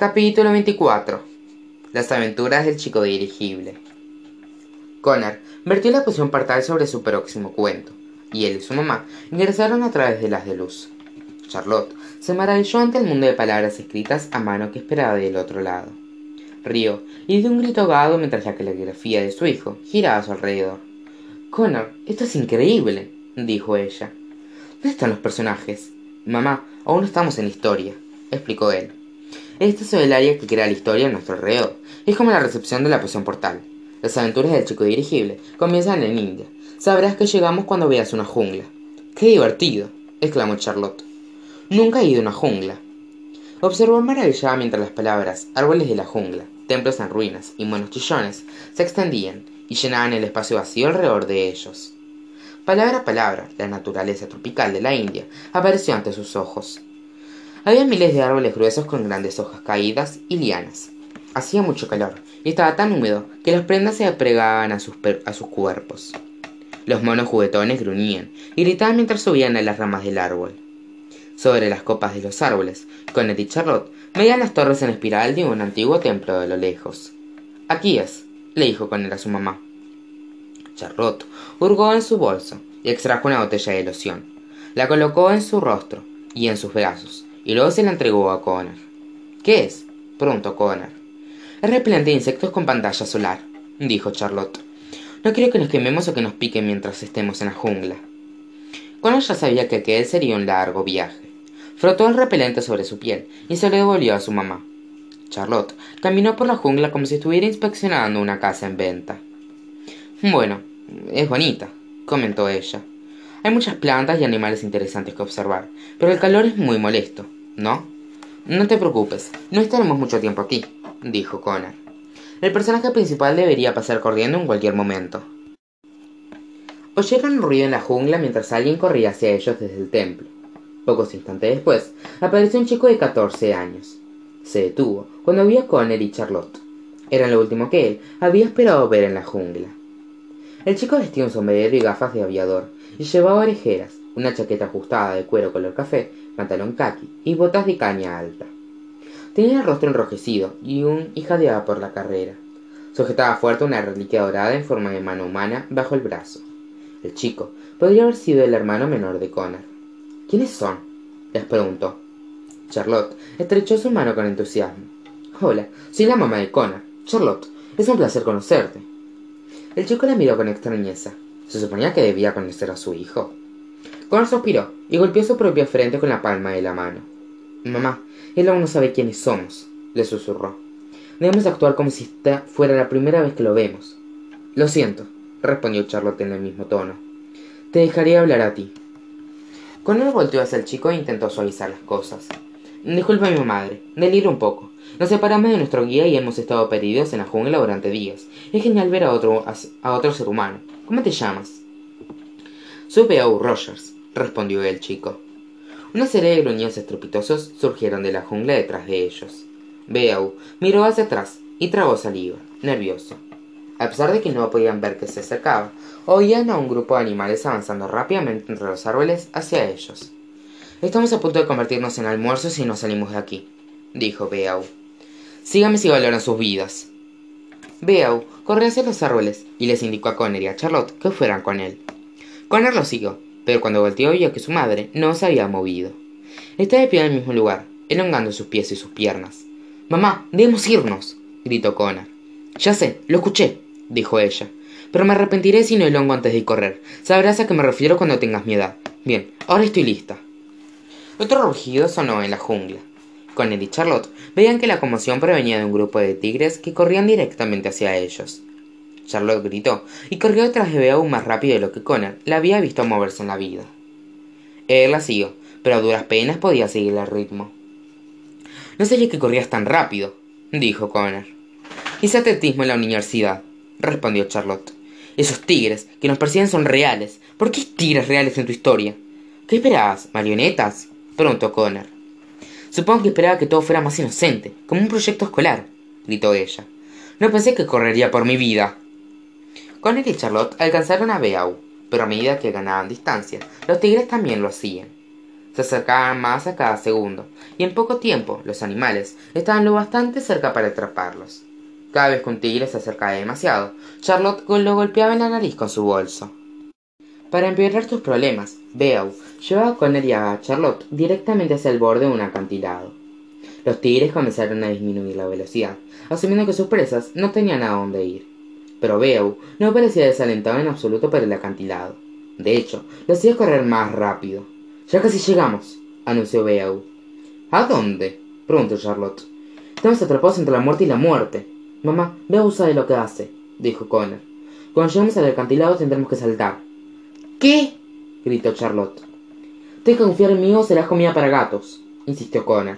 Capítulo 24 Las aventuras del chico dirigible Connor vertió la poción partal sobre su próximo cuento, y él y su mamá ingresaron a través de las de luz. Charlotte se maravilló ante el mundo de palabras escritas a mano que esperaba del otro lado. Rió y dio un grito ahogado mientras la caligrafía de su hijo giraba a su alrededor. Connor, esto es increíble, dijo ella. ¿Dónde están los personajes? Mamá, aún no estamos en la historia, explicó él. Este es el área que crea la historia a nuestro alrededor. Es como la recepción de la poción portal. Las aventuras del chico dirigible comienzan en India. Sabrás que llegamos cuando veas una jungla. ¡Qué divertido! exclamó Charlotte. Nunca he ido a una jungla. Observó maravillada mientras las palabras árboles de la jungla, templos en ruinas y monos chillones se extendían y llenaban el espacio vacío alrededor de ellos. Palabra a palabra, la naturaleza tropical de la India apareció ante sus ojos. Había miles de árboles gruesos con grandes hojas caídas y lianas. Hacía mucho calor y estaba tan húmedo que las prendas se apregaban a sus, cuerpos. Los monos juguetones gruñían y gritaban mientras subían a las ramas del árbol. Sobre las copas de los árboles, con y Charlotte veían las torres en espiral de un antiguo templo de lo lejos. Aquí es, le dijo con él a su mamá. Charlotte hurgó en su bolso y extrajo una botella de loción. La colocó en su rostro y en sus brazos, y luego se la entregó a Connor. ¿Qué es? preguntó Connor. Es repelente de insectos con pantalla solar, dijo Charlotte. No quiero que nos quememos o que nos piquen mientras estemos en la jungla. Connor ya sabía que aquel sería un largo viaje. Frotó el repelente sobre su piel y se lo devolvió a su mamá. Charlotte caminó por la jungla como si estuviera inspeccionando una casa en venta. Bueno, es bonita, comentó ella. Hay muchas plantas y animales interesantes que observar, pero el calor es muy molesto, ¿no? No te preocupes, no estaremos mucho tiempo aquí, dijo Connor. El personaje principal debería pasar corriendo en cualquier momento. Oyeron ruido en la jungla mientras alguien corría hacia ellos desde el templo. Pocos instantes después, apareció un chico de 14 años. Se detuvo cuando vio a Connor y Charlotte. Era lo último que él había esperado ver en la jungla. El chico vestía un sombrero y gafas de aviador, y llevaba orejeras, una chaqueta ajustada de cuero color café, pantalón khaki y botas de caña alta. Tenía el rostro enrojecido y un hijadeaba por la carrera. Sujetaba fuerte una reliquia dorada en forma de mano humana bajo el brazo. El chico podría haber sido el hermano menor de Connor. ¿Quiénes son? les preguntó. Charlotte estrechó su mano con entusiasmo. Hola, soy la mamá de Connor. Charlotte, es un placer conocerte. El chico la miró con extrañeza. ¿Se suponía que debía conocer a su hijo? Connor suspiró y golpeó su propia frente con la palma de la mano. Mamá, él aún no sabe quiénes somos, le susurró. Debemos actuar como si esta fuera la primera vez que lo vemos. Lo siento, respondió Charlotte en el mismo tono. Te dejaré hablar a ti. Connor volteó hacia el chico e intentó suavizar las cosas. Disculpa mi madre, deliro un poco. Nos separamos de nuestro guía y hemos estado perdidos en la jungla durante días. Es genial ver a otro, a, otro ser humano. ¿Cómo te llamas? Soy Beau Rogers, respondió el chico. Una serie de gruñidos estrepitosos surgieron de la jungla detrás de ellos. Beau miró hacia atrás y trabó saliva, nervioso. A pesar de que no podían ver que se acercaba, oían a un grupo de animales avanzando rápidamente entre los árboles hacia ellos. Estamos a punto de convertirnos en almuerzos si no salimos de aquí, dijo Beau. Sígame si valoran sus vidas. Beau corrió hacia los árboles y les indicó a Connor y a Charlotte que fueran con él. Connor lo siguió, pero cuando volteó vio que su madre no se había movido. Estaba de pie en el mismo lugar, elongando sus pies y sus piernas. Mamá, debemos irnos, gritó Connor. Ya sé, lo escuché, dijo ella. Pero me arrepentiré si no elongo antes de correr. Sabrás a qué me refiero cuando tengas mi edad. Bien, ahora estoy lista. Otro rugido sonó en la jungla. Con y Charlotte veían que la conmoción provenía de un grupo de tigres que corrían directamente hacia ellos. Charlotte gritó y corrió detrás de Beau más rápido de lo que Connor la había visto moverse en la vida. Él la siguió, pero a duras penas podía seguir el ritmo. No sabía que corrías tan rápido, dijo Connor. Hice atletismo en la universidad, respondió Charlotte. Esos tigres que nos persiguen son reales. ¿Por qué hay tigres reales en tu historia? ¿Qué esperabas? ¿Marionetas? preguntó Connor. Supongo que esperaba que todo fuera más inocente, como un proyecto escolar, gritó ella. No pensé que correría por mi vida. Connor y Charlotte alcanzaron a Beau, pero a medida que ganaban distancia, los tigres también lo hacían. Se acercaban más a cada segundo, y en poco tiempo los animales estaban lo bastante cerca para atraparlos. Cada vez que un tigre se acercaba demasiado, Charlotte lo golpeaba en la nariz con su bolso. Para empeorar sus problemas, Beau llevaba a Connor y a Charlotte directamente hacia el borde de un acantilado. Los tigres comenzaron a disminuir la velocidad, asumiendo que sus presas no tenían a dónde ir. Pero Beau no parecía desalentado en absoluto por el acantilado. De hecho, lo hacía correr más rápido. Ya casi llegamos, anunció Beau. ¿A dónde? preguntó Charlotte. Estamos atrapados entre la muerte y la muerte. Mamá, Beau sabe lo que hace, dijo Connor. Cuando lleguemos al acantilado tendremos que saltar. ¿Qué? gritó Charlotte. Tienes que confiar en mí o serás comida para gatos, insistió Connor.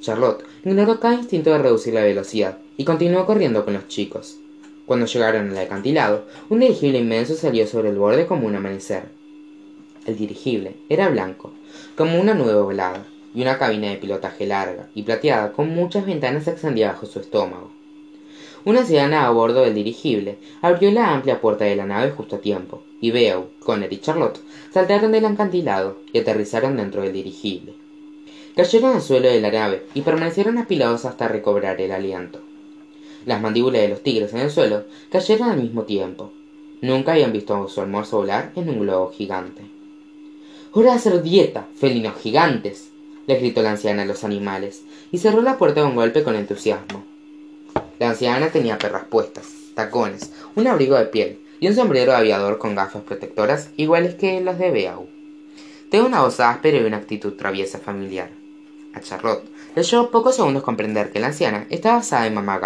Charlotte ignoró cada instinto de reducir la velocidad y continuó corriendo con los chicos. Cuando llegaron al acantilado, un dirigible inmenso salió sobre el borde como un amanecer. El dirigible era blanco, como una nube volada, y una cabina de pilotaje larga y plateada con muchas ventanas se extendía bajo su estómago. Una anciana a bordo del dirigible abrió la amplia puerta de la nave justo a tiempo, y Beau, Connor y Charlotte saltaron del acantilado y aterrizaron dentro del dirigible. Cayeron al suelo de la nave y permanecieron apilados hasta recobrar el aliento. Las mandíbulas de los tigres en el suelo cayeron al mismo tiempo. Nunca habían visto su almuerzo volar en un globo gigante. ¡Hora de hacer dieta, felinos gigantes! les gritó la anciana a los animales, y cerró la puerta de un golpe con entusiasmo. La anciana tenía perras puestas, tacones, un abrigo de piel y un sombrero de aviador con gafas protectoras iguales que las de Beau. Tenía una voz áspera y una actitud traviesa familiar. A Charlotte le llevó pocos segundos comprender que la anciana estaba basada en mamá.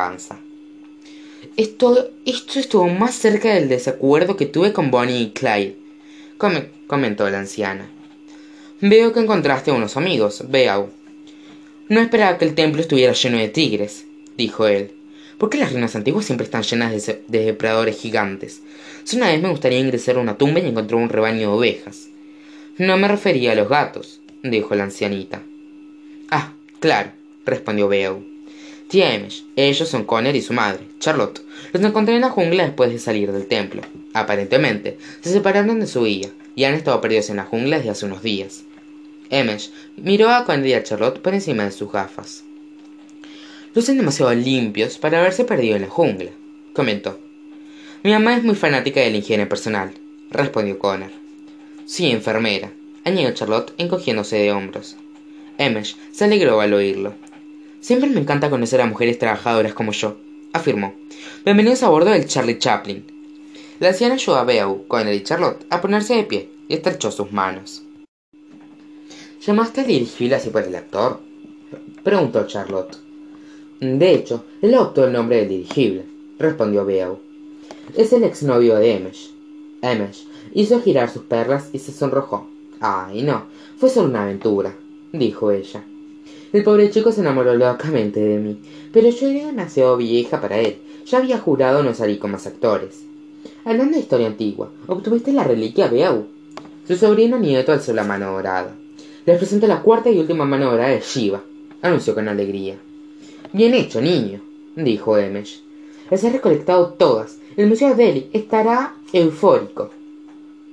Esto, esto estuvo más cerca del desacuerdo que tuve con Bonnie y Clyde, comentó la anciana. Veo que encontraste a unos amigos, Beau. No esperaba que el templo estuviera lleno de tigres, dijo él. ¿Por qué las ruinas antiguas siempre están llenas de, depredadores gigantes? Si una vez me gustaría ingresar a una tumba y encontrar un rebaño de ovejas. No me refería a los gatos, dijo la ancianita. Ah, claro, respondió Beau. Tía ellos son Connor y su madre, Charlotte. Los encontré en la jungla después de salir del templo. Aparentemente, se separaron de su guía y han estado perdidos en la jungla desde hace unos días. Emesh miró a Connor a Charlotte por encima de sus gafas lucen demasiado limpios para haberse perdido en la jungla, comentó. Mi mamá es muy fanática de la higiene personal, respondió Connor. Sí, enfermera, añadió Charlotte encogiéndose de hombros. Emesh se alegró al oírlo. Siempre me encanta conocer a mujeres trabajadoras como yo, afirmó. Bienvenidos a bordo del Charlie Chaplin. La anciana ayudó a Beau, Connor y Charlotte a ponerse de pie y estrechó sus manos. ¿Llamaste a dirigirla así por el actor? preguntó Charlotte. De hecho, él adoptó el nombre del dirigible, respondió Beau. Es el exnovio de Emesh. Emesh hizo girar sus perlas y se sonrojó. Ay, no, fue solo una aventura, dijo ella. El pobre chico se enamoró locamente de mí, pero yo era demasiado vieja para él. Ya había jurado no salir con más actores. Hablando de historia antigua, ¿obtuviste la reliquia Beau? Su sobrino nieto alzó la mano dorada. Les presento la cuarta y última mano dorada de Shiva, anunció con alegría. Bien hecho, niño, dijo Emesh. Las he recolectado todas. El Museo de Delhi estará eufórico.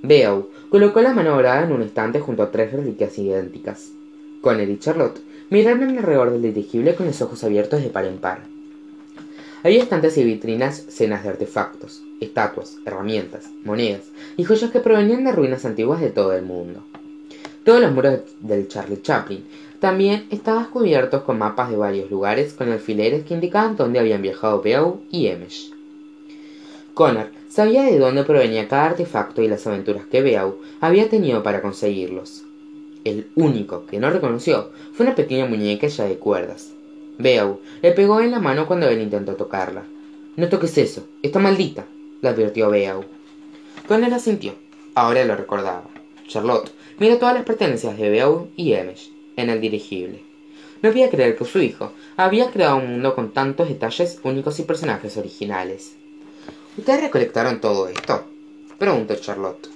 Beau colocó la mano dorada en un estante junto a tres reliquias idénticas. Connor y Charlotte miraron alrededor del dirigible con los ojos abiertos de par en par. Había estantes y vitrinas llenas de artefactos, estatuas, herramientas, monedas y joyas que provenían de ruinas antiguas de todo el mundo. Todos los muros del Charlie Chaplin también estaban cubiertos con mapas de varios lugares con alfileres que indicaban dónde habían viajado Beau y Emesh. Connor sabía de dónde provenía cada artefacto y las aventuras que Beau había tenido para conseguirlos. El único que no reconoció fue una pequeña muñeca ya de cuerdas. Beau le pegó en la mano cuando él intentó tocarla. No toques eso, está maldita, le advirtió Beau. Connor asintió. Ahora lo recordaba. Charlotte miró todas las pertenencias de Beau y Emesh en el dirigible. No podía creer que su hijo había creado un mundo con tantos detalles únicos y personajes originales. ¿Ustedes recolectaron todo esto? preguntó Charlotte.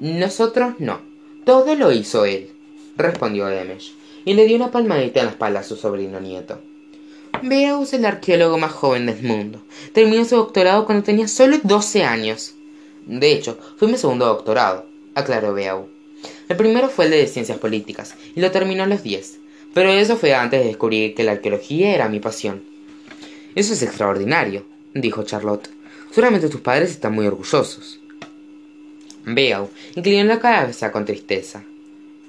Nosotros no. Todo lo hizo él, respondió Demesh, y le dio una palmadita en la espalda a su sobrino nieto. Veamos el arqueólogo más joven del mundo. Terminó su doctorado cuando tenía solo 12 años. De hecho, fue mi segundo doctorado, aclaró Beau. El primero fue el de ciencias políticas, y lo terminó a los 10. Pero eso fue antes de descubrir que la arqueología era mi pasión. Eso es extraordinario, dijo Charlotte. Seguramente tus padres están muy orgullosos. Beau inclinó la cabeza con tristeza.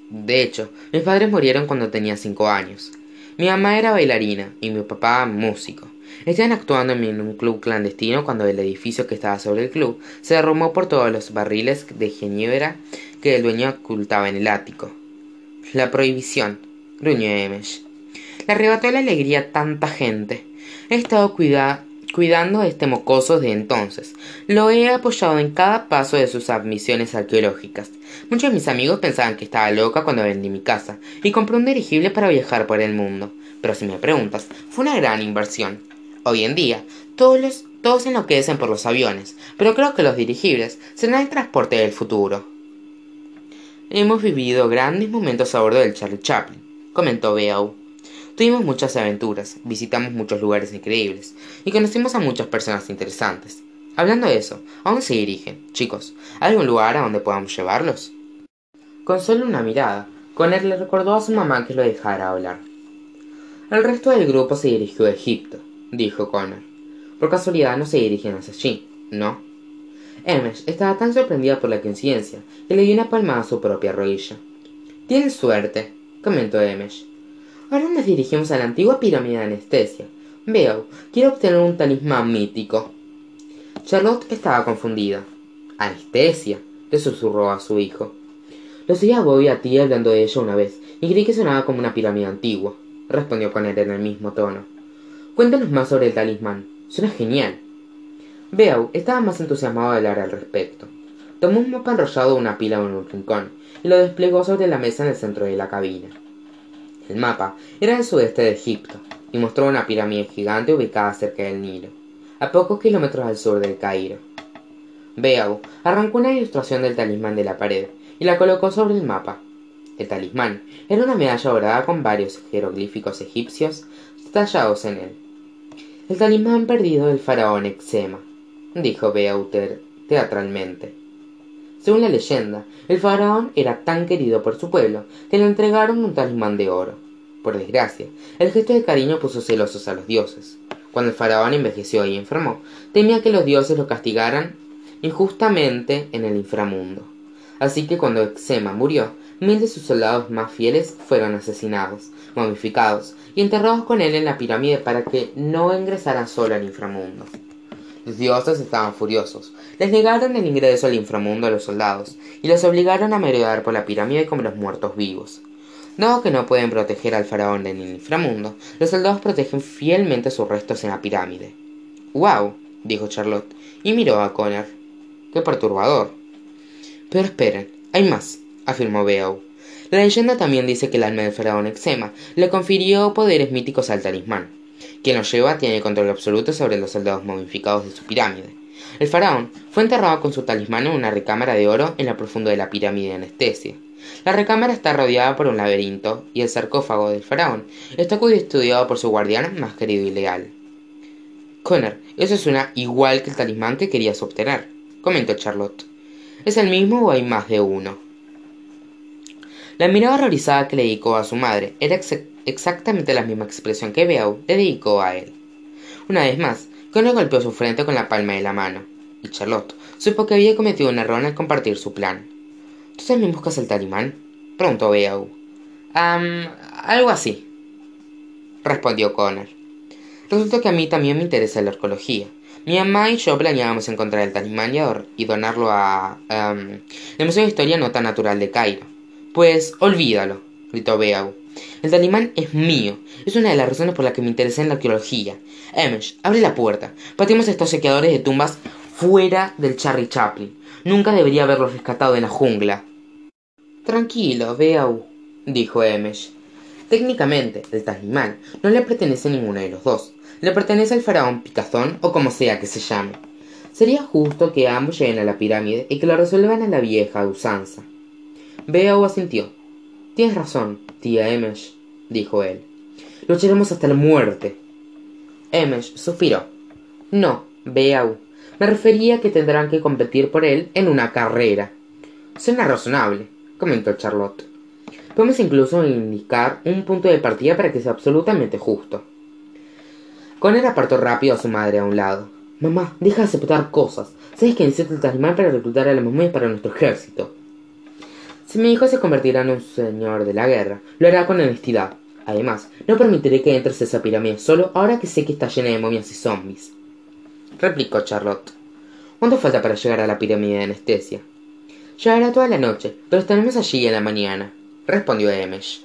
De hecho, mis padres murieron cuando tenía cinco años. Mi mamá era bailarina y mi papá músico. Estaban actuando en un club clandestino cuando el edificio que estaba sobre el club se derrumbó por todos los barriles de ginebra que el dueño ocultaba en el ático. La prohibición, gruñó Emesh. Le arrebató la alegría a tanta gente. He estado cuidando este mocoso de entonces. Lo he apoyado en cada paso de sus admisiones arqueológicas. Muchos de mis amigos pensaban que estaba loca cuando vendí mi casa y compré un dirigible para viajar por el mundo. Pero si me preguntas, fue una gran inversión. Hoy en día, todos, todos enloquecen por los aviones, pero creo que los dirigibles serán el transporte del futuro. Hemos vivido grandes momentos a bordo del Charlie Chaplin, comentó Beau. Tuvimos muchas aventuras, visitamos muchos lugares increíbles y conocimos a muchas personas interesantes. Hablando de eso, ¿a dónde se dirigen, chicos? ¿Hay algún lugar a donde podamos llevarlos? Con solo una mirada, Conner le recordó a su mamá que lo dejara hablar. El resto del grupo se dirigió a Egipto, dijo Connor. Por casualidad no se dirigen hacia allí, ¿no? Emesh estaba tan sorprendida por la coincidencia que le dio una palmada a su propia rodilla. Tienes suerte, comentó Emesh. Ahora nos dirigimos a la antigua pirámide de anestesia. Veo, quiero obtener un talismán mítico. Charlotte estaba confundida. ¿Anestesia? le susurró a su hijo. Lo oí a Bobby a ti hablando de ella una vez, y creí que sonaba como una pirámide antigua, respondió con él en el mismo tono. Cuéntanos más sobre el talismán. Suena genial. Beau estaba más entusiasmado de hablar al respecto. Tomó un mapa enrollado de una pila en un rincón y lo desplegó sobre la mesa en el centro de la cabina. El mapa era el sudeste de Egipto y mostró una pirámide gigante ubicada cerca del Nilo, a pocos kilómetros al sur del Cairo. Beau arrancó una ilustración del talismán de la pared y la colocó sobre el mapa. El talismán era una medalla dorada con varios jeroglíficos egipcios tallados en él. El talismán perdido del faraón Exema, dijo Beauter teatralmente. Según la leyenda, el faraón era tan querido por su pueblo que le entregaron un talismán de oro. Por desgracia, el gesto de cariño puso celosos a los dioses. Cuando el faraón envejeció y enfermó, temía que los dioses lo castigaran injustamente en el inframundo. Así que cuando Exema murió, mil de sus soldados más fieles fueron asesinados, momificados y enterrados con él en la pirámide para que no ingresaran solo al inframundo. Los dioses estaban furiosos. Les negaron el ingreso al inframundo a los soldados y los obligaron a merodear por la pirámide como los muertos vivos. Dado que no pueden proteger al faraón en el inframundo, los soldados protegen fielmente sus restos en la pirámide. ¡Wow! dijo Charlotte, y miró a Connor. ¡Qué perturbador! Pero esperen, hay más, afirmó Beau. La leyenda también dice que el alma del faraón Exema le confirió poderes míticos al talismán. Quien lo lleva tiene control absoluto sobre los soldados momificados de su pirámide. El faraón fue enterrado con su talismán en una recámara de oro en la profundo de la pirámide de anestesia. La recámara está rodeada por un laberinto y el sarcófago del faraón está custodiado por su guardián más querido y leal. Connor, eso suena igual que el talismán que querías obtener, comentó Charlotte. ¿Es el mismo o hay más de uno? La mirada horrorizada que le dedicó a su madre era exactamente la misma expresión que Beau le dedicó a él. Una vez más, Connor golpeó su frente con la palma de la mano, y Charlotte supo que había cometido un error al compartir su plan. ¿Tú también buscas el talimán? preguntó Beau. Um, algo así, respondió Connor. Resulta que a mí también me interesa la arqueología. Mi mamá y yo planeábamos encontrar el talismán y donarlo a el Museo de Historia Nota Natural de Cairo. Pues olvídalo, gritó Beau. El talismán es mío. Es una de las razones por las que me interesé en la arqueología. Emesh, abre la puerta. Patemos estos sequeadores de tumbas fuera del Charlie Chaplin. Nunca debería haberlos rescatado en la jungla. Tranquilo, Beau, dijo Emesh. Técnicamente, el talismán no le pertenece a ninguno de los dos le pertenece al faraón Picazón o como sea que se llame. Sería justo que ambos lleguen a la pirámide y que lo resuelvan a la vieja usanza. Beau asintió. Tienes razón, tía Emesh, dijo él. Lucharemos hasta la muerte. Emesh suspiró. No, Beau. Me refería a que tendrán que competir por él en una carrera. Suena razonable, comentó Charlotte. Podemos incluso indicar un punto de partida para que sea absolutamente justo. Connor apartó rápido a su madre a un lado. Mamá, deja de aceptar cosas. Sabes que necesito el talismán para reclutar a la momias para nuestro ejército. Si mi hijo se convertirá en un señor de la guerra, lo hará con honestidad. Además, no permitiré que entres a esa pirámide solo ahora que sé que está llena de momias y zombies. Replicó Charlotte. ¿Cuánto falta para llegar a la pirámide de anestesia? Llegará toda la noche, pero estaremos allí en la mañana respondió Emesh.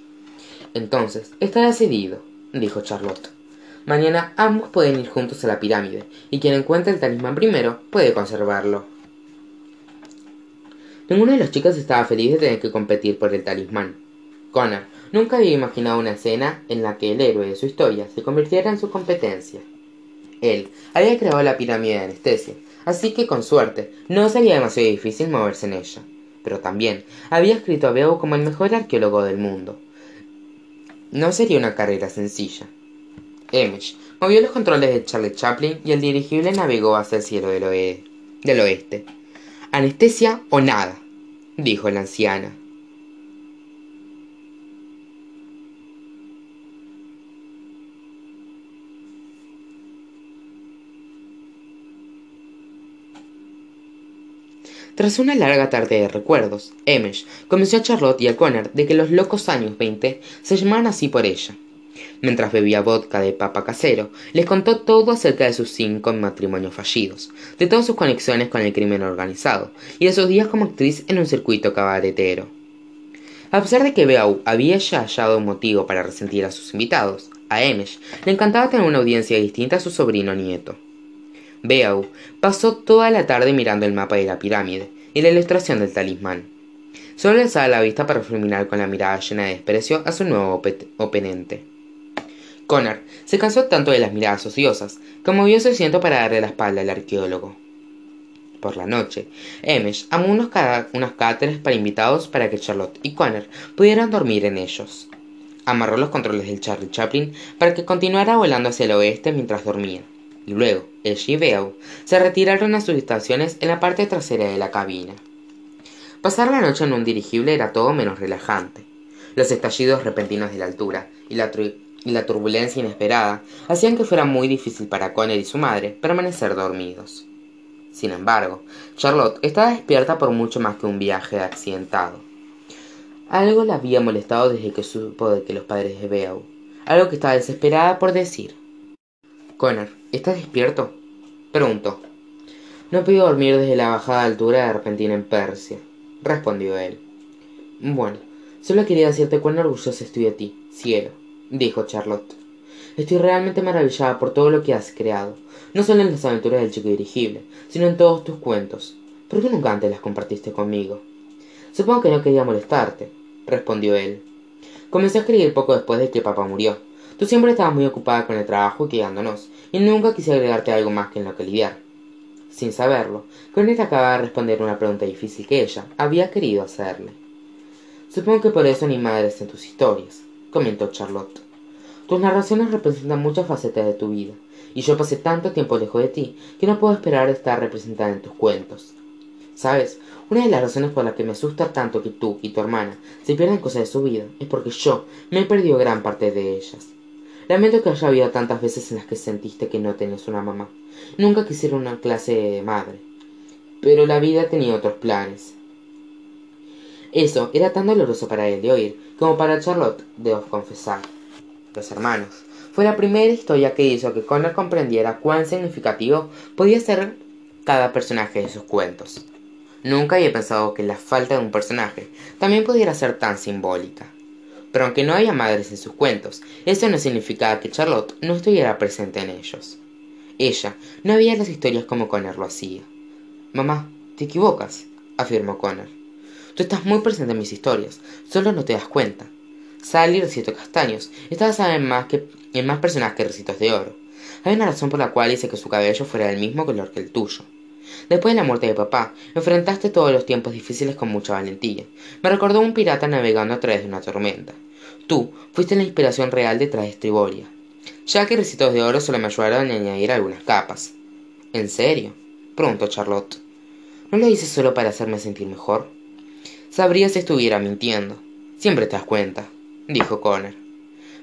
Entonces, está decidido, dijo Charlotte. Mañana ambos pueden ir juntos a la pirámide, y quien encuentre el talismán primero puede conservarlo. Ninguno de los chicos estaba feliz de tener que competir por el talismán. Connor nunca había imaginado una escena en la que el héroe de su historia se convirtiera en su competencia. Él había creado la pirámide de anestesia, así que con suerte no sería demasiado difícil moverse en ella pero también había escrito a Beau como el mejor arqueólogo del mundo. No sería una carrera sencilla. Emish movió los controles de Charlie Chaplin y el dirigible navegó hacia el cielo del oeste. Anestesia o nada, dijo la anciana. Tras una larga tarde de recuerdos, Emesh convenció a Charlotte y a Connor de que los locos años 20 se llamaban así por ella. Mientras bebía vodka de papa casero, les contó todo acerca de sus cinco matrimonios fallidos, de todas sus conexiones con el crimen organizado y de sus días como actriz en un circuito cabaretero. A pesar de que Beau había ya hallado un motivo para resentir a sus invitados, a Emesh le encantaba tener una audiencia distinta a su sobrino nieto. Beau pasó toda la tarde mirando el mapa de la pirámide y la ilustración del talismán. Solo alzaba la vista para fulminar con la mirada llena de desprecio a su nuevo oponente. Connor se cansó tanto de las miradas ociosas que movió su asiento para darle la espalda al arqueólogo. Por la noche, Emesh amó unos, unos cáteres para invitados para que Charlotte y Connor pudieran dormir en ellos. Amarró los controles del Charlie Chaplin para que continuara volando hacia el oeste mientras dormía y luego el y se retiraron a sus estaciones en la parte trasera de la cabina. Pasar la noche en un dirigible era todo menos relajante. Los estallidos repentinos de la altura y la, turbulencia inesperada hacían que fuera muy difícil para Connor y su madre permanecer dormidos. Sin embargo, Charlotte estaba despierta por mucho más que un viaje accidentado. Algo la había molestado desde que supo de que los padres de Beau, algo que estaba desesperada por decir. Connor, ¿estás despierto? Preguntó. No puedo dormir desde la bajada altura de repentina en Persia, respondió él. Bueno, solo quería decirte cuán orgullosa estoy de ti, cielo, dijo Charlotte. Estoy realmente maravillada por todo lo que has creado, no solo en las aventuras del chico dirigible, sino en todos tus cuentos. ¿Por qué nunca antes las compartiste conmigo? Supongo que no quería molestarte, respondió él. Comencé a escribir poco después de que papá murió, Tú siempre estabas muy ocupada con el trabajo y quedándonos, y nunca quise agregarte algo más que en lo que lidiar. Sin saberlo, Cornet acaba de responder una pregunta difícil que ella había querido hacerle. Supongo que por eso ni madres en tus historias, comentó Charlotte. Tus narraciones representan muchas facetas de tu vida, y yo pasé tanto tiempo lejos de ti que no puedo esperar estar representada en tus cuentos. Sabes, una de las razones por las que me asusta tanto que tú y tu hermana se pierdan cosas de su vida es porque yo me he perdido gran parte de ellas. Lamento que haya habido tantas veces en las que sentiste que no tenías una mamá. Nunca quisiera una clase de madre. Pero la vida tenía otros planes. Eso era tan doloroso para él de oír como para Charlotte de confesar. Los hermanos. Fue la primera historia que hizo que Connor comprendiera cuán significativo podía ser cada personaje de sus cuentos. Nunca había pensado que la falta de un personaje también pudiera ser tan simbólica. Pero aunque no haya madres en sus cuentos, eso no significaba que Charlotte no estuviera presente en ellos. Ella no veía las historias como Connor lo hacía. Mamá, te equivocas, afirmó Connor. Tú estás muy presente en mis historias, solo no te das cuenta. Sally Recito Castaños en más, que, en más personajes que Recitos de Oro. Hay una razón por la cual hice que su cabello fuera del mismo color que el tuyo. Después de la muerte de papá, enfrentaste todos los tiempos difíciles con mucha valentía. Me recordó un pirata navegando a través de una tormenta. Tú fuiste la inspiración real detrás de Estriboria. Ya que Recitos de Oro solo me ayudaron a añadir algunas capas. ¿En serio? preguntó Charlotte. ¿No lo hice solo para hacerme sentir mejor? sabría si estuviera mintiendo. Siempre te das cuenta, dijo Connor.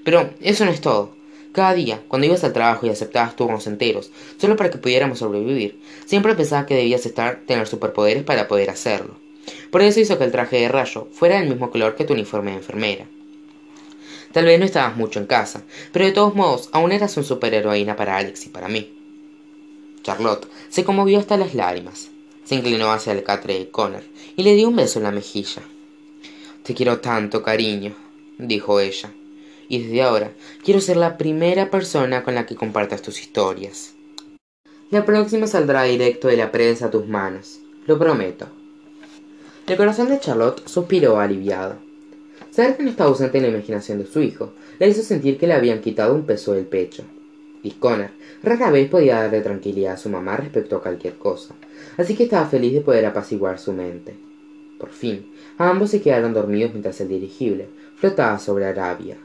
Pero eso no es todo. Cada día, cuando ibas al trabajo y aceptabas turnos enteros, solo para que pudiéramos sobrevivir, siempre pensaba que debías estar, tener superpoderes para poder hacerlo. Por eso hizo que el traje de rayo fuera del mismo color que tu uniforme de enfermera. Tal vez no estabas mucho en casa, pero de todos modos aún eras un superheroína para Alex y para mí. Charlotte se conmovió hasta las lágrimas. Se inclinó hacia el catre de Connor y le dio un beso en la mejilla. Te quiero tanto, cariño, dijo ella, y desde ahora quiero ser la primera persona con la que compartas tus historias. La próxima saldrá directo de la prensa a tus manos, lo prometo. El corazón de Charlotte suspiró aliviado. Saber que no estaba ausente en la imaginación de su hijo le hizo sentir que le habían quitado un peso del pecho. Y Connor rara vez podía darle tranquilidad a su mamá respecto a cualquier cosa, así que estaba feliz de poder apaciguar su mente. Por fin, ambos se quedaron dormidos mientras el dirigible flotaba sobre Arabia.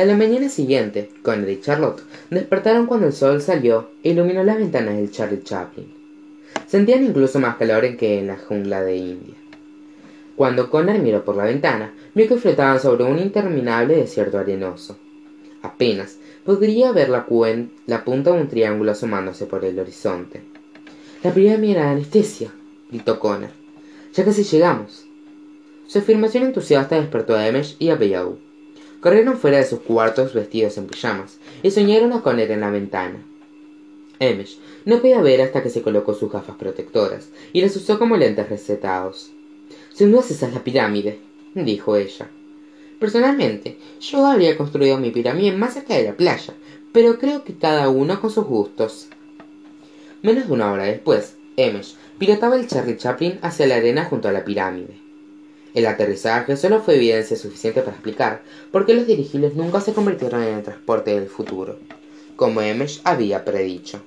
A la mañana siguiente, Connor y Charlotte despertaron cuando el sol salió e iluminó las ventanas del Charlie Chaplin. Sentían incluso más calor que en la jungla de India. Cuando Connor miró por la ventana, vio que flotaban sobre un interminable desierto arenoso. Apenas podría ver la, la punta de un triángulo asomándose por el horizonte. La pirámide era anestesia, gritó Connor. Ya casi llegamos. Su afirmación entusiasta despertó a Emesh y a. Corrieron fuera de sus cuartos vestidos en pijamas y soñaron a Connor en la ventana. Emesh no podía ver hasta que se colocó sus gafas protectoras y las usó como lentes recetados. Sin duda esa es la pirámide, dijo ella. Personalmente, yo habría construido mi pirámide más cerca de la playa, pero creo que cada uno con sus gustos. Menos de una hora después, Emesh pilotaba el Charlie Chaplin hacia la arena junto a la pirámide. El aterrizaje solo fue evidencia suficiente para explicar por qué los dirigibles nunca se convirtieron en el transporte del futuro, como Emesh había predicho.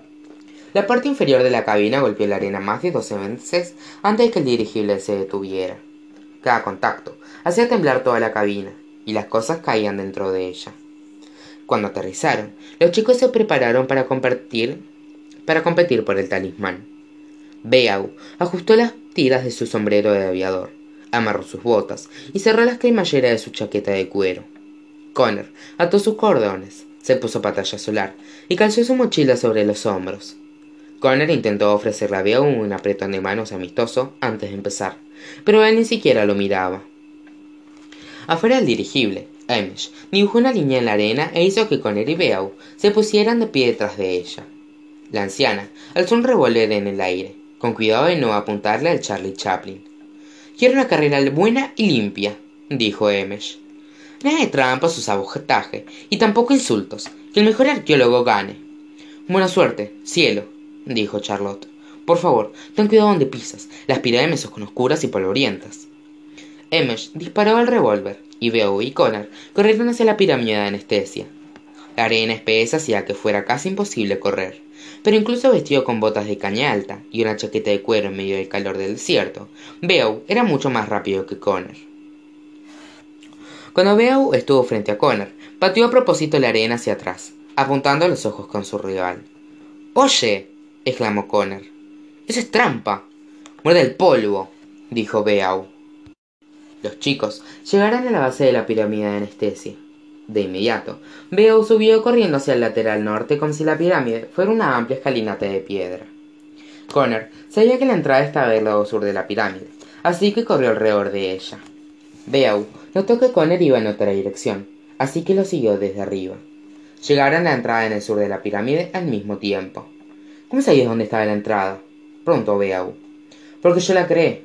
La parte inferior de la cabina golpeó la arena más de doce veces antes de que el dirigible se detuviera. Cada contacto hacía temblar toda la cabina, y las cosas caían dentro de ella. Cuando aterrizaron, los chicos se prepararon para competir, para competir por el talismán. Beau ajustó las tiras de su sombrero de aviador amarró sus botas y cerró las cremalleras de su chaqueta de cuero. Connor ató sus cordones, se puso pantalla solar y calzó su mochila sobre los hombros. Connor intentó ofrecerle a Beau un apretón de manos amistoso antes de empezar, pero él ni siquiera lo miraba. Afuera del dirigible, Amish dibujó una línea en la arena e hizo que Connor y Beau se pusieran de pie detrás de ella. La anciana alzó un revólver en el aire, con cuidado de no apuntarle al Charlie Chaplin. Quiero una carrera buena y limpia, dijo Emesh. Nada de trampas o sabotaje, y tampoco insultos. Que el mejor arqueólogo gane. Buena suerte, cielo, dijo Charlotte. Por favor, ten cuidado donde pisas. Las pirámides son oscuras y polvorientas. Emesh disparó el revólver, y Beau y Connor corrieron hacia la pirámide de anestesia. La arena espesa hacía que fuera casi imposible correr pero incluso vestido con botas de caña alta y una chaqueta de cuero en medio del calor del desierto, Beau era mucho más rápido que Connor. Cuando Beau estuvo frente a Connor, pateó a propósito la arena hacia atrás, apuntando los ojos con su rival. Oye, exclamó Connor, eso es trampa. Muerde el polvo, dijo Beau. Los chicos llegaron a la base de la pirámide de anestesia. De inmediato, Beau subió corriendo hacia el lateral norte como si la pirámide fuera una amplia escalinata de piedra. Connor sabía que la entrada estaba del lado sur de la pirámide, así que corrió alrededor de ella. Beau notó que Connor iba en otra dirección, así que lo siguió desde arriba. Llegaron a la entrada en el sur de la pirámide al mismo tiempo. ¿Cómo sabías dónde estaba la entrada? preguntó Beau. Porque yo la creé,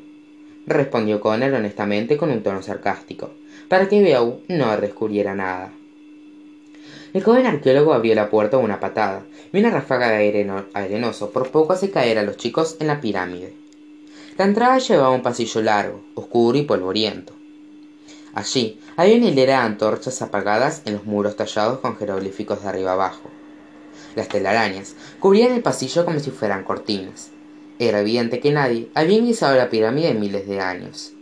respondió Connor honestamente con un tono sarcástico para que Beau no descubriera nada. El joven arqueólogo abrió la puerta a una patada, y una ráfaga de aire arenoso por poco hace caer a los chicos en la pirámide. La entrada llevaba un pasillo largo, oscuro y polvoriento. Allí había una hilera de antorchas apagadas en los muros tallados con jeroglíficos de arriba abajo. Las telarañas cubrían el pasillo como si fueran cortinas. Era evidente que nadie había ingresado la pirámide en miles de años.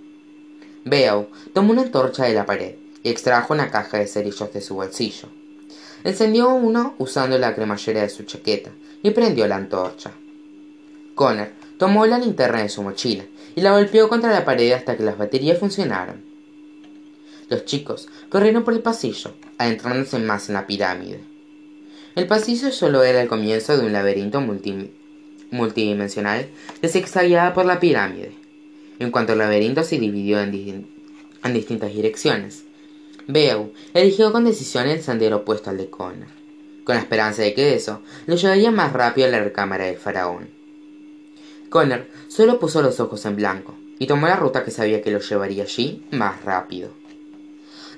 Beau tomó una antorcha de la pared y extrajo una caja de cerillos de su bolsillo. Encendió uno usando la cremallera de su chaqueta y prendió la antorcha. Connor tomó la linterna de su mochila y la golpeó contra la pared hasta que las baterías funcionaron. Los chicos corrieron por el pasillo, adentrándose más en la pirámide. El pasillo solo era el comienzo de un laberinto multidimensional que se por la pirámide. En cuanto el laberinto se dividió en, distintas direcciones, Beau eligió con decisión el sendero opuesto al de Connor, con la esperanza de que eso lo llevaría más rápido a la recámara del faraón. Connor solo puso los ojos en blanco y tomó la ruta que sabía que lo llevaría allí más rápido.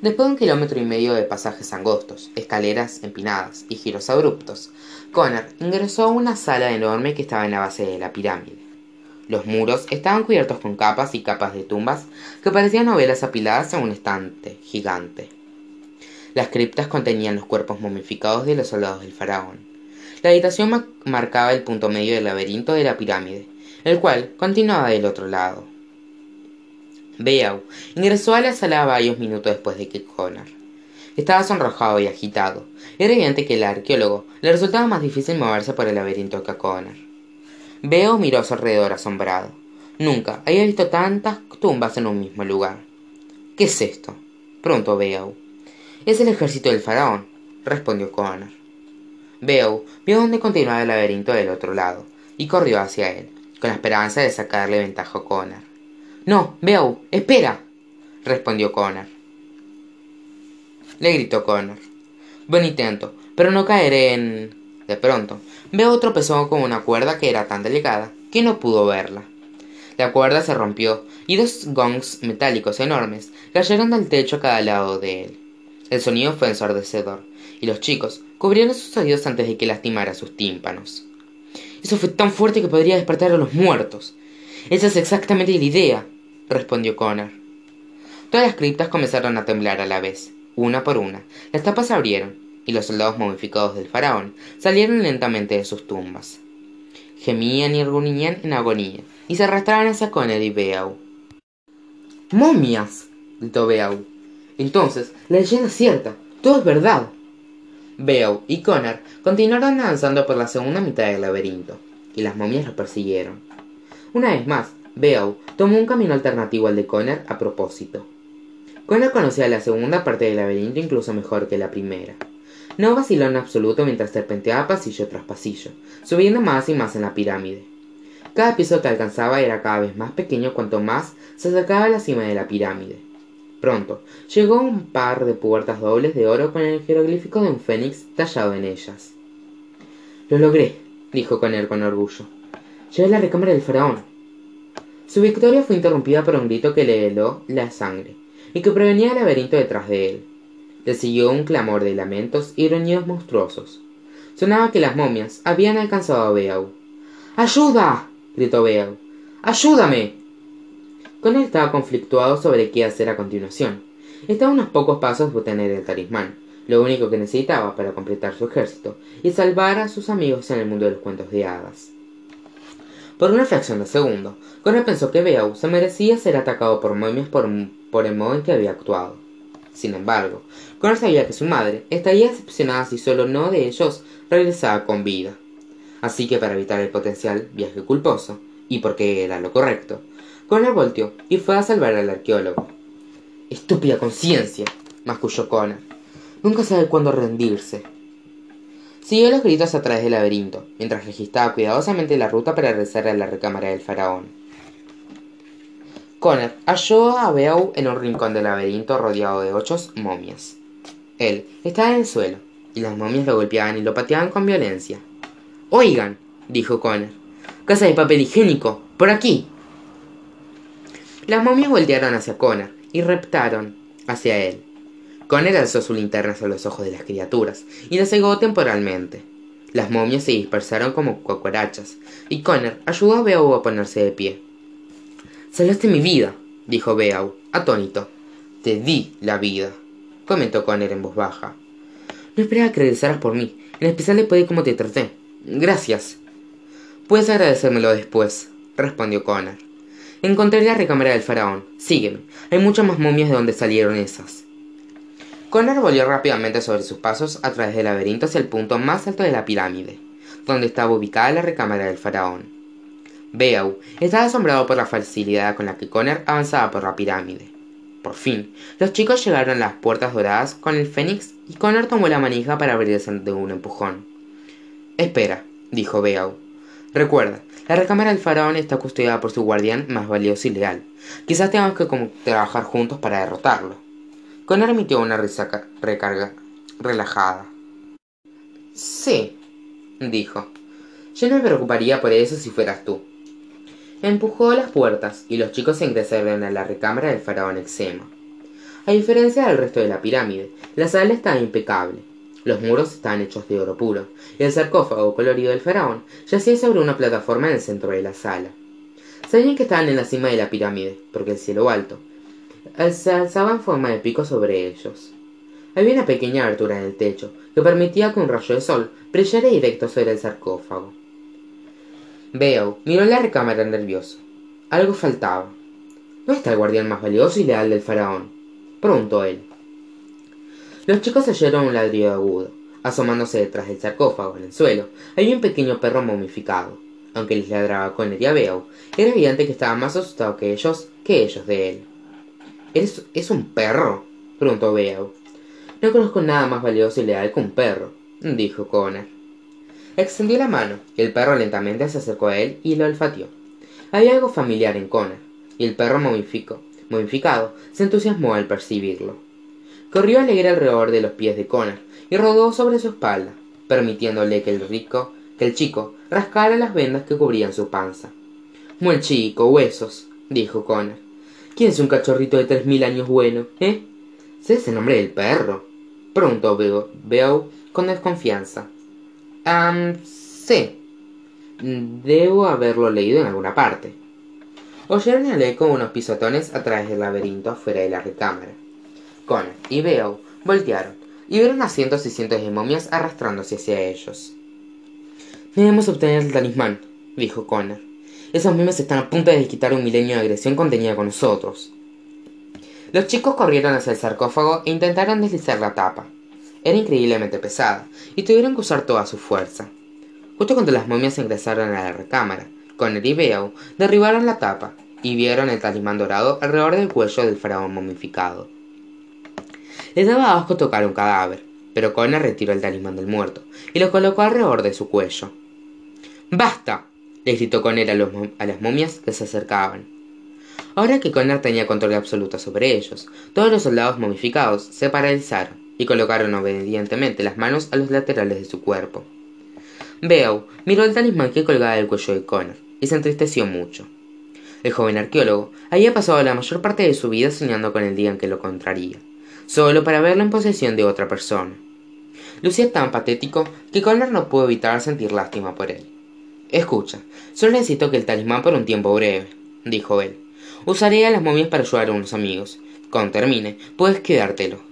Después de un kilómetro y medio de pasajes angostos, escaleras empinadas y giros abruptos, Connor ingresó a una sala enorme que estaba en la base de la pirámide. Los muros estaban cubiertos con capas y capas de tumbas que parecían novelas apiladas en un estante gigante. Las criptas contenían los cuerpos momificados de los soldados del faraón. La habitación marcaba el punto medio del laberinto de la pirámide, el cual continuaba del otro lado. Beau ingresó a la sala varios minutos después de que Connor. Estaba sonrojado y agitado. Era evidente que al arqueólogo le resultaba más difícil moverse por el laberinto que a Connor. Beau miró a su alrededor asombrado. Nunca había visto tantas tumbas en un mismo lugar. ¿Qué es esto? preguntó Beau. Es el ejército del faraón, respondió Connor. Beau vio dónde continuaba el laberinto del otro lado y corrió hacia él, con la esperanza de sacarle ventaja a Connor. No, Beau, espera, respondió Connor. Le gritó Connor. Buen intento, pero no caeré en... De pronto, Beau tropezó con una cuerda que era tan delicada que no pudo verla. La cuerda se rompió y dos gongs metálicos enormes cayeron del techo a cada lado de él. El sonido fue ensordecedor y los chicos cubrieron sus oídos antes de que lastimara sus tímpanos. Eso fue tan fuerte que podría despertar a los muertos. Esa es exactamente la idea, respondió Connor. Todas las criptas comenzaron a temblar a la vez, una por una. Las tapas se abrieron, y los soldados momificados del faraón salieron lentamente de sus tumbas. Gemían y gruñían en agonía, y se arrastraban hacia Connor y Beau. ¡Momias! gritó Beau. Entonces, la leyenda es cierta, todo es verdad. Beau y Connor continuaron avanzando por la segunda mitad del laberinto, y las momias los persiguieron. Una vez más, Beau tomó un camino alternativo al de Connor a propósito. Connor conocía la segunda parte del laberinto incluso mejor que la primera. No vaciló en absoluto mientras serpenteaba pasillo tras pasillo, subiendo más y más en la pirámide. Cada piso que alcanzaba era cada vez más pequeño cuanto más se acercaba a la cima de la pirámide. Pronto llegó un par de puertas dobles de oro con el jeroglífico de un fénix tallado en ellas. Lo logré, dijo Connor con orgullo. Llegué a la recámara del faraón. Su victoria fue interrumpida por un grito que le heló la sangre, y que provenía del laberinto detrás de él. Le siguió un clamor de lamentos y gruñidos monstruosos. Sonaba que las momias habían alcanzado a Beau. ¡Ayuda! gritó Beau. ¡Ayúdame! Con él estaba conflictuado sobre qué hacer a continuación. Estaba a unos pocos pasos de obtener el talismán, lo único que necesitaba para completar su ejército y salvar a sus amigos en el mundo de los cuentos de hadas. Por una fracción de segundo, Connor pensó que Beau se merecía ser atacado por momias por, por el modo en que había actuado. Sin embargo, Connor sabía que su madre estaría decepcionada si solo uno de ellos regresaba con vida. Así que para evitar el potencial viaje culposo, y porque era lo correcto, Connor volteó y fue a salvar al arqueólogo. Estúpida conciencia, masculló Connor. Nunca sabe cuándo rendirse. Siguió los gritos a través del laberinto, mientras registraba cuidadosamente la ruta para regresar a la recámara del faraón. Connor halló a Beau en un rincón del laberinto rodeado de ocho momias. Él estaba en el suelo, y las momias lo golpeaban y lo pateaban con violencia. Oigan, dijo Connor. Casa de papel higiénico, por aquí. Las momias voltearon hacia Connor y reptaron hacia él. Connor alzó su linterna hacia los ojos de las criaturas y las cegó temporalmente. Las momias se dispersaron como cucarachas, y Connor ayudó a Beau a ponerse de pie. Salvaste mi vida, dijo Beau, atónito. Te di la vida, comentó Connor en voz baja. No esperaba que regresaras por mí, en especial después de cómo te traté. Gracias. Puedes agradecérmelo después, respondió Connor. Encontré la recámara del faraón. Sígueme. Hay muchas más momias de donde salieron esas. Connor volvió rápidamente sobre sus pasos a través del laberinto hacia el punto más alto de la pirámide, donde estaba ubicada la recámara del faraón. Beau estaba asombrado por la facilidad con la que Connor avanzaba por la pirámide. Por fin, los chicos llegaron a las puertas doradas con el fénix y Connor tomó la manija para abrirse de un empujón. Espera, dijo Beau. Recuerda, la recámara del faraón está custodiada por su guardián más valioso y leal. Quizás tengamos que trabajar juntos para derrotarlo. Connor emitió una risa recarga relajada. Sí, dijo. Yo no me preocuparía por eso si fueras tú. Empujó las puertas y los chicos ingresaron a la recámara del faraón Exema. A diferencia del resto de la pirámide, la sala estaba impecable. Los muros estaban hechos de oro puro, y el sarcófago colorido del faraón yacía sobre una plataforma en el centro de la sala. Sabían que estaban en la cima de la pirámide, porque el cielo alto, se alzaba en forma de pico sobre ellos. Había una pequeña abertura en el techo que permitía que un rayo de sol brillara directo sobre el sarcófago. Beo miró la recámara nervioso. Algo faltaba. ¿No está el guardián más valioso y leal del faraón? preguntó él. Los chicos oyeron un ladrido agudo. Asomándose detrás del sarcófago en el suelo, había un pequeño perro momificado. Aunque les ladraba con el y era evidente que estaba más asustado que ellos que ellos de él. ¿Es, un perro? preguntó Beau. No conozco nada más valioso y leal que un perro, dijo Connor. Extendió la mano, y el perro lentamente se acercó a él y lo olfateó. Había algo familiar en Connor, y el perro momificado se entusiasmó al percibirlo. Corrió alegre alrededor de los pies de Connor y rodó sobre su espalda, permitiéndole que el rico, que el chico, rascara las vendas que cubrían su panza. Muy chico, huesos, dijo Connor. ¿Quién es un cachorrito de tres mil años bueno, eh? ¿Sé el nombre del perro? Preguntó Beau con desconfianza. Ah, sí. Debo haberlo leído en alguna parte. Oyeron el eco unos pisotones a través del laberinto afuera de la recámara. Connor y Beau voltearon y vieron a cientos y cientos de momias arrastrándose hacia ellos. Debemos obtener el talismán, dijo Connor. Esos memes están a punto de quitar un milenio de agresión contenida con nosotros. Los chicos corrieron hacia el sarcófago e intentaron deslizar la tapa. Era increíblemente pesada, y tuvieron que usar toda su fuerza. Justo cuando las momias ingresaron a la recámara, con y Beau derribaron la tapa y vieron el talismán dorado alrededor del cuello del faraón momificado. Les daba asco tocar un cadáver, pero Connor retiró el talismán del muerto y lo colocó alrededor de su cuello. ¡Basta! le gritó Connor a, a las momias que se acercaban. Ahora que Connor tenía control absoluto sobre ellos, todos los soldados momificados se paralizaron y colocaron obedientemente las manos a los laterales de su cuerpo. Beau miró el talismán que colgaba del cuello de Connor y se entristeció mucho. El joven arqueólogo había pasado la mayor parte de su vida soñando con el día en que lo encontraría, solo para verlo en posesión de otra persona. Lucía tan patético que Connor no pudo evitar sentir lástima por él. Escucha, solo necesito que el talismán por un tiempo breve, dijo él. Usaré a las momias para ayudar a unos amigos. Cuando termine, puedes quedártelo.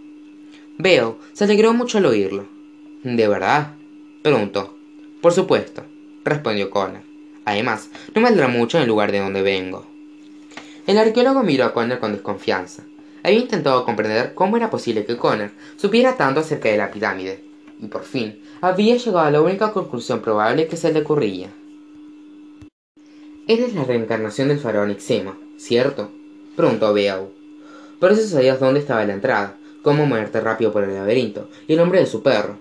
Veo, se alegró mucho al oírlo. ¿De verdad? preguntó. Por supuesto, respondió Connor. Además, no me valdrá mucho en el lugar de donde vengo. El arqueólogo miró a Connor con desconfianza. Había intentado comprender cómo era posible que Connor supiera tanto acerca de la pirámide, y por fin había llegado a la única conclusión probable que se le ocurría. Eres la reencarnación del faraón Ixema, ¿cierto? preguntó Beau. Por eso sabías dónde estaba la entrada, cómo moverte rápido por el laberinto, y el nombre de su perro.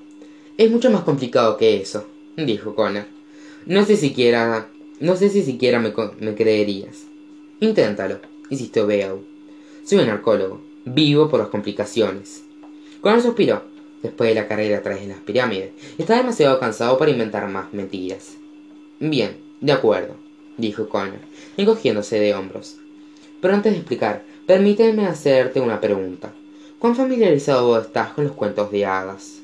Es mucho más complicado que eso, dijo Connor. No sé siquiera. No sé si siquiera me, me creerías. Inténtalo, insistió Beau. Soy un arcólogo, vivo por las complicaciones. Connor suspiró, después de la carrera a través de las pirámides. Estaba demasiado cansado para inventar más mentiras. Bien, de acuerdo, dijo Connor, encogiéndose de hombros. Pero antes de explicar, permíteme hacerte una pregunta. ¿Cuán familiarizado estás con los cuentos de hadas?